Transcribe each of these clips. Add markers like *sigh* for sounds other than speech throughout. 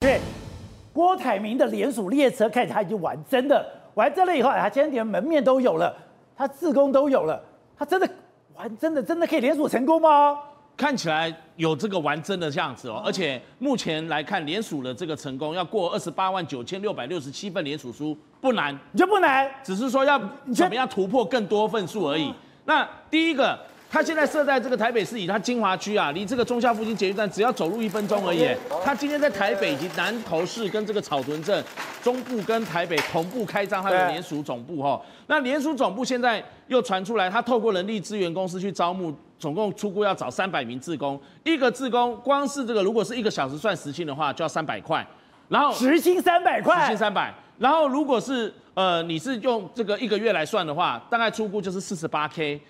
对，郭台铭的联署列车看起来他已经玩真的，玩真了以后，他今天连门面都有了，他自工都有了，他真的玩真的，真的可以联署成功吗？看起来有这个玩真的样子哦，而且目前来看，联署的这个成功要过二十八万九千六百六十七份联署书不难，你就不难，只是说要怎么样突破更多份数而已。那第一个。他现在设在这个台北市以他金华区啊，离这个中校附近捷运站只要走路一分钟而已。他今天在台北以及南投市跟这个草屯镇中部跟台北同步开张他的联署总部哈。那联署总部现在又传出来，他透过人力资源公司去招募，总共出估要找三百名志工，一个志工光是这个如果是一个小时算时薪的话，就要三百块。然后时薪三百块，时薪三百。然后如果是呃你是用这个一个月来算的话，大概出估就是四十八 K。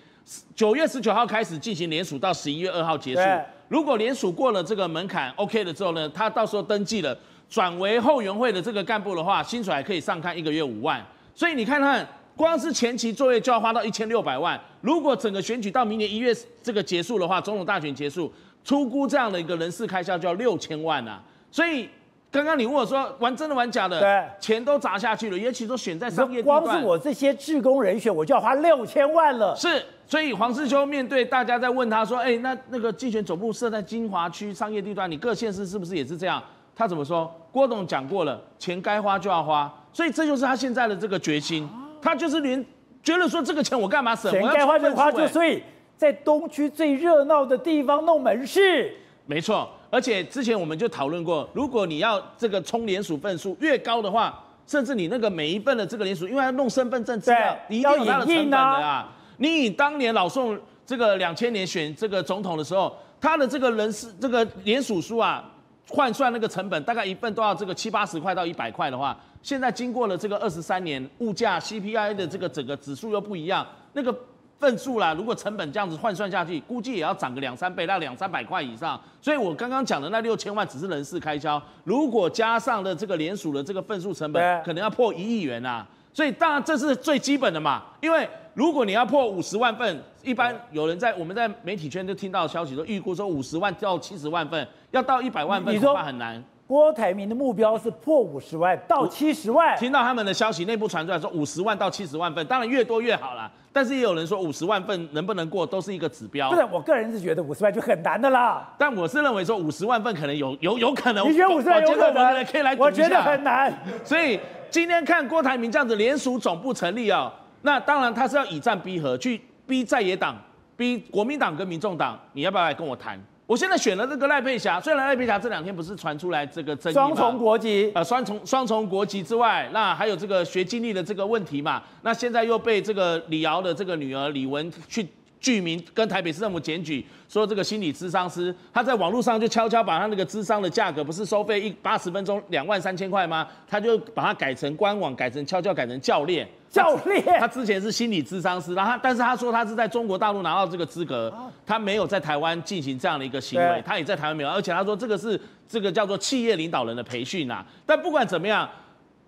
九月十九号开始进行联署，到十一月二号结束。如果联署过了这个门槛，OK 了之后呢，他到时候登记了，转为后援会的这个干部的话，薪水还可以上看一个月五万。所以你看看，光是前期作业就要花到一千六百万。如果整个选举到明年一月这个结束的话，总统大选结束，出估这样的一个人事开销就要六千万啊。所以。刚刚你问我说玩真的玩假的，对，钱都砸下去了，尤其都选在商业。光是我这些志工人选，我就要花六千万了。是，所以黄世修面对大家在问他说，哎，那那个竞选总部设在金华区商业地段，你各县市是不是也是这样？他怎么说？郭董讲过了，钱该花就要花，所以这就是他现在的这个决心。他就是连觉得说这个钱我干嘛省？钱该花就花，就所以在东区最热闹的地方弄门市。没错。而且之前我们就讨论过，如果你要这个充联署份数越高的话，甚至你那个每一份的这个联署，因为要弄身份证资料，你一定有它的成本的啊。你以当年老宋这个两千年选这个总统的时候，他的这个人事这个联署书啊，换算那个成本大概一份都要这个七八十块到一百块的话，现在经过了这个二十三年，物价 CPI 的这个整个指数又不一样，那个。份数啦，如果成本这样子换算下去，估计也要涨个两三倍，到两三百块以上。所以我刚刚讲的那六千万只是人事开销，如果加上了这个联署的这个份数成本，可能要破一亿元啊。所以当然这是最基本的嘛，因为如果你要破五十万份，一般有人在我们在媒体圈就听到消息说，预估说五十万到七十万份，要到一百万份恐怕很难。郭台铭的目标是破五十万到七十万。听到他们的消息，内部传出来说五十万到七十万份，当然越多越好啦。但是也有人说五十万份能不能过，都是一个指标。不是，我个人是觉得五十万就很难的啦。但我是认为说五十万份可能有有有可能。你觉得五十万有可能？可以来，我觉得很难。所以今天看郭台铭这样子联署总部成立啊，那当然他是要以战逼和，去逼在野党，逼国民党跟民众党，你要不要来跟我谈？我现在选了这个赖佩霞，虽然赖佩霞这两天不是传出来这个争议双重国籍，呃，双重双重国籍之外，那还有这个学经历的这个问题嘛，那现在又被这个李敖的这个女儿李玟去具名跟台北市政府检举，说这个心理咨商师他在网络上就悄悄把他那个咨商的价格不是收费一八十分钟两万三千块吗？他就把它改成官网，改成悄悄改成教练。教练，他之前是心理咨商师，然后他但是他说他是在中国大陆拿到这个资格，他没有在台湾进行这样的一个行为，他也在台湾没有，而且他说这个是这个叫做企业领导人的培训呐。但不管怎么样，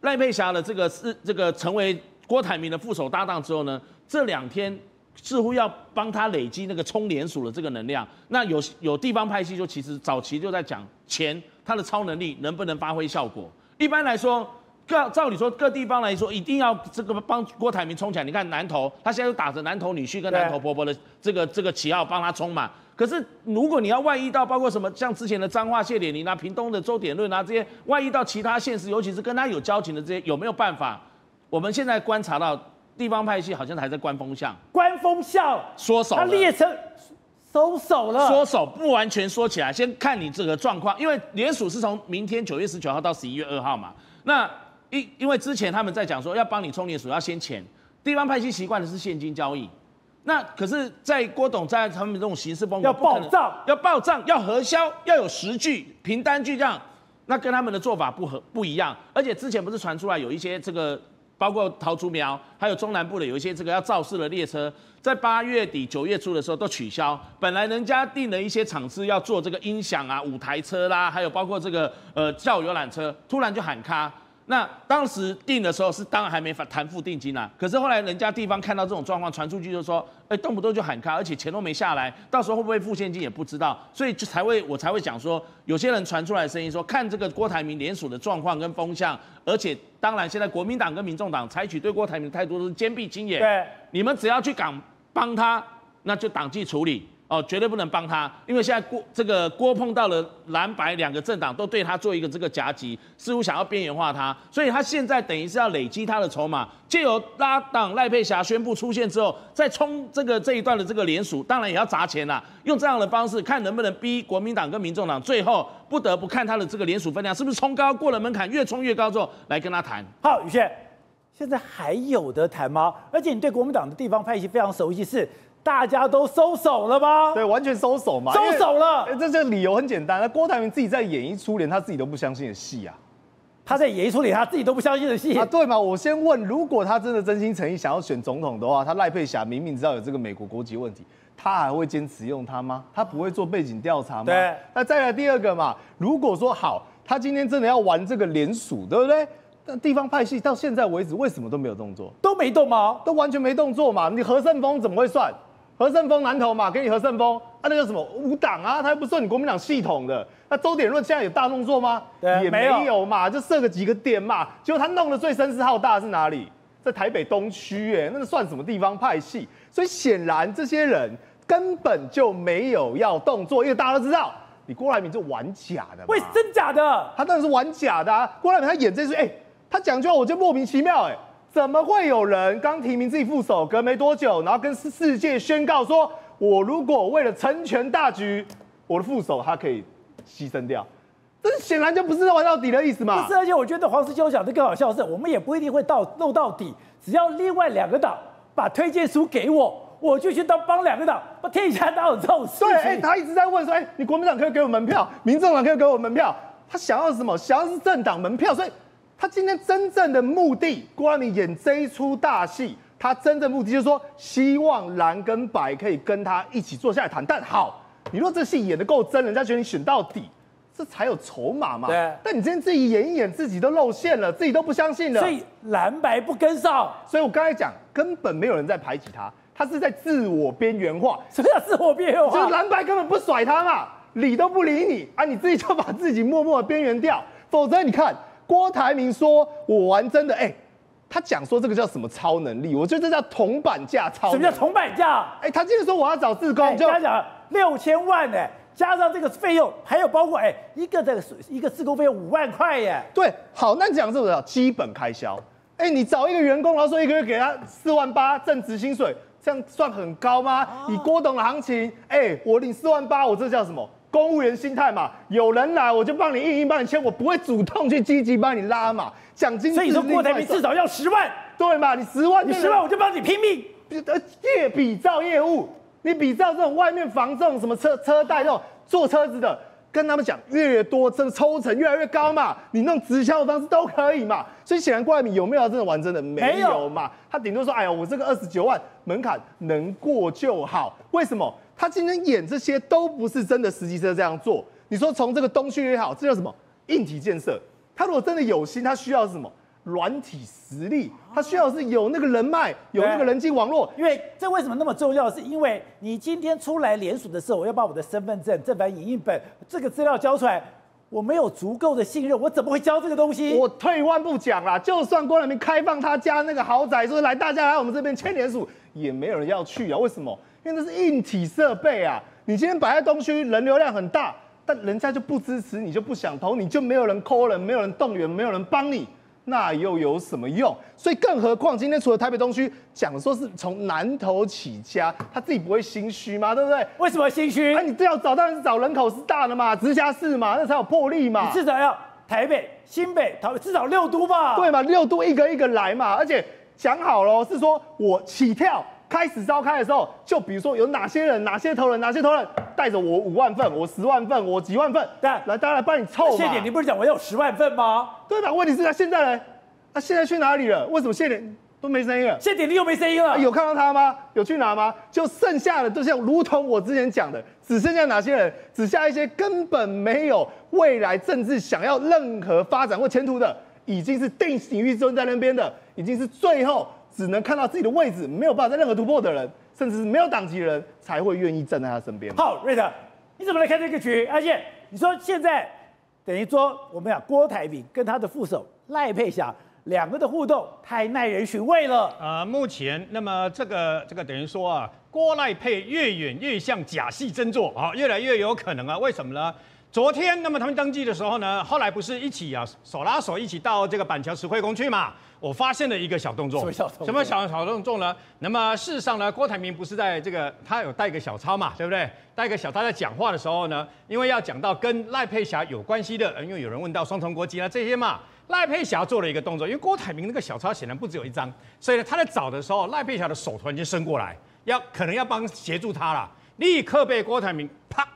赖佩霞的这个是这个成为郭台铭的副手搭档之后呢，这两天似乎要帮他累积那个冲联署的这个能量。那有有地方派系就其实早期就在讲钱，他的超能力能不能发挥效果？一般来说。各照理说，各地方来说，一定要这个帮郭台铭冲起来。你看南投，他现在都打着南投女婿跟南投婆婆的这个这个旗号帮他冲嘛。可是如果你要外溢到包括什么，像之前的彰化谢点林啊、屏东的周点论啊这些，外溢到其他县市，尤其是跟他有交情的这些，有没有办法？我们现在观察到地方派系好像还在观风向，观风向缩手，他列车收手了，缩手不完全说起来，先看你这个状况，因为联署是从明天九月十九号到十一月二号嘛，那。因因为之前他们在讲说要帮你充联署要先钱，地方派系习惯的是现金交易，那可是，在郭董在他们这种形式风格要报账，要报账，要核销，要有实据凭单据这样，那跟他们的做法不合不一样。而且之前不是传出来有一些这个，包括桃竹苗，还有中南部的有一些这个要造势的列车，在八月底九月初的时候都取消。本来人家订了一些场次要做这个音响啊、舞台车啦，还有包括这个呃教游览车，突然就喊卡。那当时定的时候是当然还没谈付定金啊，可是后来人家地方看到这种状况传出去就说，哎，动不动就喊卡，而且钱都没下来，到时候会不会付现金也不知道，所以就才会我才会讲说，有些人传出来的声音说，看这个郭台铭联署的状况跟风向，而且当然现在国民党跟民众党采取对郭台铭的态度都是坚壁清野，对，你们只要去敢帮他，那就党纪处理。哦，绝对不能帮他，因为现在郭这个郭碰到了蓝白两个政党都对他做一个这个夹击，似乎想要边缘化他，所以他现在等于是要累积他的筹码，借由拉党赖佩霞宣布出现之后，再冲这个这一段的这个连署，当然也要砸钱啦，用这样的方式看能不能逼国民党跟民众党最后不得不看他的这个连署分量是不是冲高过了门槛，越冲越高之后来跟他谈。好，宇轩，现在还有得谈吗？而且你对国民党的地方派系非常熟悉，是？大家都收手了吗？对，完全收手嘛，收手了。这这个理由很简单，那郭台铭自己在演一出连他自己都不相信的戏啊，他在演一出连他自己都不相信的戏啊，对嘛？我先问，如果他真的真心诚意想要选总统的话，他赖佩霞明明知道有这个美国国籍问题，他还会坚持用他吗？他不会做背景调查吗？对。那再来第二个嘛，如果说好，他今天真的要玩这个连署，对不对？但地方派系到现在为止为什么都没有动作？都没动吗？都完全没动作嘛？你何胜峰怎么会算？何胜峰南投嘛，给你何胜峰啊，那个什么无党啊，他又不是你国民党系统的。那周点论现在有大动作吗？对，也没有嘛，就设个几个点嘛。结果他弄得最声势浩大的是哪里？在台北东区，哎，那个算什么地方派系？所以显然这些人根本就没有要动作，因为大家都知道，你郭台铭就玩假的。喂，真假的？他当然是玩假的啊。郭台铭他演这出，哎、欸，他讲句话我就莫名其妙，哎。怎么会有人刚提名自己副手，隔没多久，然后跟世界宣告说，我如果为了成全大局，我的副手他可以牺牲掉？这显然就不是玩到底的意思嘛。不是，而且我觉得黄世秋讲的更好笑的是，我们也不一定会到弄到底，只要另外两个党把推荐书给我，我就去当帮两个党。我天下哪有这种事情？对，哎，他一直在问说，哎，你国民党可以给我门票，民众党可以给我门票，他想要什么？想要是政党门票，所以。他今天真正的目的，郭台铭演这一出大戏，他真正目的就是说，希望蓝跟白可以跟他一起坐下来谈。但好，你若这戏演的够真，人家觉得你选到底，这才有筹码嘛。对。但你今天自己演一演，自己都露馅了，自己都不相信了。所以蓝白不跟上。所以我刚才讲，根本没有人在排挤他，他是在自我边缘化。什么叫自我边缘化？就是蓝白根本不甩他嘛，理都不理你啊，你自己就把自己默默的边缘掉。否则你看。郭台铭说：“我玩真的，哎、欸，他讲说这个叫什么超能力？我觉得这叫铜板价超。什么叫铜板价？哎、欸，他今天说我要找志工，欸、就他讲六千万呢，加上这个费用，还有包括哎、欸、一个这个一个自工费用五万块耶。对，好，那讲这个叫基本开销。哎、欸，你找一个员工，然后说一个月给他四万八正职薪水，这样算很高吗？以郭董的行情，哎、欸，我领四万八，我这叫什么？”公务员心态嘛，有人来我就帮你印印，帮你签，我不会主动去积极帮你拉嘛。奖金，所以说郭台铭至少要十万，对嘛？你十万，你十万我就帮你拼命。呃，业比照业务，你比照这种外面房这种什么车车贷这种坐车子的，跟他们讲越多，这个抽成越来越高嘛。你那种直销的方式都可以嘛。所以显然郭台铭有没有真的玩真的没有嘛？他顶多说，哎呀，我这个二十九万门槛能过就好。为什么？他今天演这些都不是真的，实际上这样做。你说从这个东区也好，这叫什么硬体建设？他如果真的有心，他需要是什么软体实力？他需要是有那个人脉，有那个人际网络。因为这为什么那么重要？是因为你今天出来联署的时候，我要把我的身份证、正版影印本这个资料交出来，我没有足够的信任，我怎么会交这个东西？我退一万步讲啦，就算郭台铭开放他家那个豪宅，说来大家来我们这边签联署，也没有人要去啊？为什么？因为那是硬体设备啊！你今天摆在东区，人流量很大，但人家就不支持你，就不想投，你就没有人 call 人，没有人动员，没有人帮你，那又有什么用？所以更何况今天除了台北东区讲说是从南投起家，他自己不会心虚吗？对不对？为什么心虚？啊，你最要找当然是找人口是大的嘛，直辖市嘛，那才有魄力嘛。你至少要台北、新北、台北至少六都吧？对嘛，六都一个一个来嘛，而且讲好了是说我起跳。开始召开的时候，就比如说有哪些人、哪些头人、哪些头人带着我五万份、我十万份、我几万份，对，来大家来帮你凑。谢点，你不是讲我有十万份吗？对吧？问题是他现在呢？他现在去哪里了？为什么谢点都没声音了？谢点你又没声音了？有看到他吗？有去哪吗？就剩下的就像如同我之前讲的，只剩下哪些人？只剩下一些根本没有未来政治想要任何发展或前途的。已经是定型于尊在那边的，已经是最后只能看到自己的位置，没有办法在任何突破的人，甚至是没有党籍的人才会愿意站在他身边。好，瑞德，你怎么来看这个局？而且你说现在等于说我们讲郭台铭跟他的副手赖佩霞。两个的互动太耐人寻味了。呃，目前那么这个这个等于说啊，郭赖配越演越像假戏真做啊，越来越有可能啊。为什么呢？昨天那么他们登记的时候呢，后来不是一起啊手拉手一起到这个板桥石灰宫去嘛？我发现了一个小动作。什么小动作？什么小小动作呢？那么事实上呢，郭台铭不是在这个他有带一个小抄嘛，对不对？带一个小他在讲话的时候呢，因为要讲到跟赖佩霞有关系的，因为有人问到双重国籍啊这些嘛。赖佩霞做了一个动作，因为郭台铭那个小抄显然不只有一张，所以呢，他在找的时候，赖佩霞的手突然间伸过来，要可能要帮协助他了，立刻被郭台铭啪，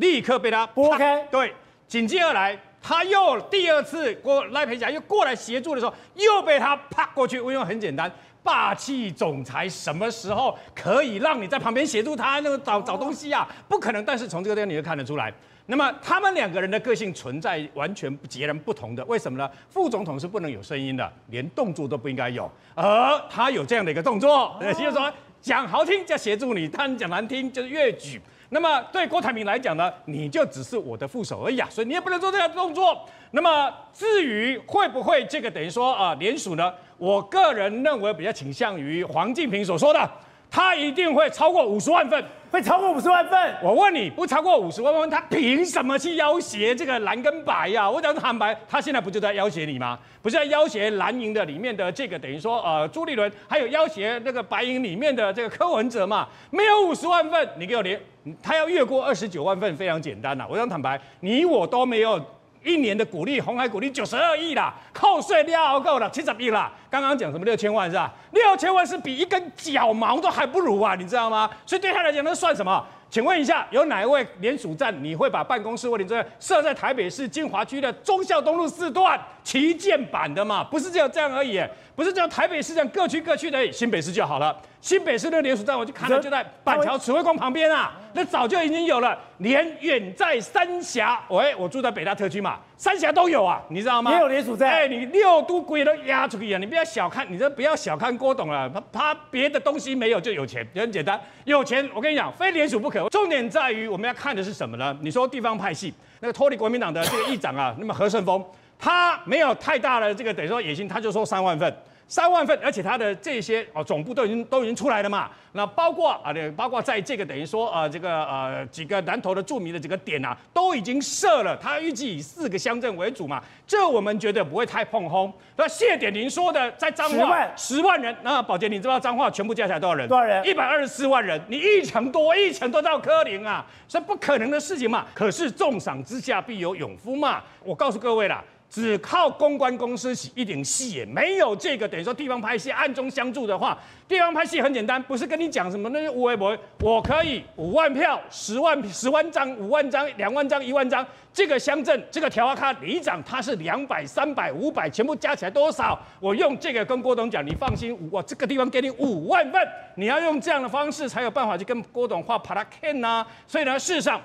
立刻被他拨开。对，紧接而来，他又第二次过赖佩霞又过来协助的时候，又被他啪过去。因为很简单，霸气总裁什么时候可以让你在旁边协助他那个找找东西啊？不可能。但是从这个地方你就看得出来。那么他们两个人的个性存在完全截然不同的，为什么呢？副总统是不能有声音的，连动作都不应该有，而他有这样的一个动作，也 *laughs* 就是说讲好听叫协助你，但讲难听就是越矩。那么对郭台铭来讲呢，你就只是我的副手而已啊，所以你也不能做这样的动作。那么至于会不会这个等于说啊联署呢？我个人认为比较倾向于黄敬平所说的。他一定会超过五十万份，会超过五十万份。我问你，不超过五十万份，他凭什么去要挟这个蓝跟白呀、啊？我讲坦白，他现在不就在要挟你吗？不是在要挟蓝营的里面的这个等于说呃朱立伦，还有要挟那个白营里面的这个柯文哲嘛？没有五十万份，你给我连，他要越过二十九万份，非常简单呐、啊。我讲坦白，你我都没有。一年的股利，红海股利九十二亿啦，扣税料够了七十亿啦。刚刚讲什么六千万是吧？六千万是比一根脚毛都还不如啊，你知道吗？所以对他来讲，那算什么？请问一下，有哪一位联署站你会把办公室或者这设在台北市金华区的忠孝东路四段旗舰版的嘛？不是只有这样而已，不是只有台北市这样各区各区的，新北市就好了。新北市的联署站，我就看到就在板桥慈惠宫旁边啊，那早就已经有了。连远在三峡，喂，我住在北大特区嘛，三峡都有啊，你知道吗？也有联署站。哎，你六都鬼都压出去啊！你不要小看，你这不要小看郭董啊，他他别的东西没有就有钱，也很简单，有钱我跟你讲，非联署不可。重点在于我们要看的是什么呢？你说地方派系，那个脱离国民党的这个议长啊，那么何顺峰，他没有太大的这个等于说野心，他就说三万份。三万份，而且他的这些哦总部都已经都已经出来了嘛。那包括啊，包括在这个等于说呃这个呃几个南投的著名的几个点啊，都已经设了。他预计以四个乡镇为主嘛，这我们觉得不会太碰轰。那谢点您说的在彰化十万人，那宝杰你知道彰化全部加起来多少人？多少人？一百二十四万人，你一成多一成多到柯林啊，这不可能的事情嘛。可是重赏之下必有勇夫嘛，我告诉各位啦。只靠公关公司洗一点戏，也没有这个等于说地方拍戏暗中相助的话，地方拍戏很简单，不是跟你讲什么那些无为不为，我可以五万票、十万十万张、五万张、两万张、一万张，这个乡镇这个调花卡里长他是两百、三百、五百，全部加起来多少？我用这个跟郭董讲，你放心，我这个地方给你五万份，你要用这样的方式才有办法去跟郭董画帕拉 Ken 呐。所以呢，事实上，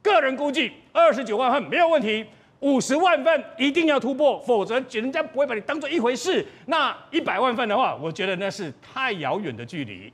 个人估计二十九万份没有问题。五十万份一定要突破，否则人家不会把你当做一回事。那一百万份的话，我觉得那是太遥远的距离。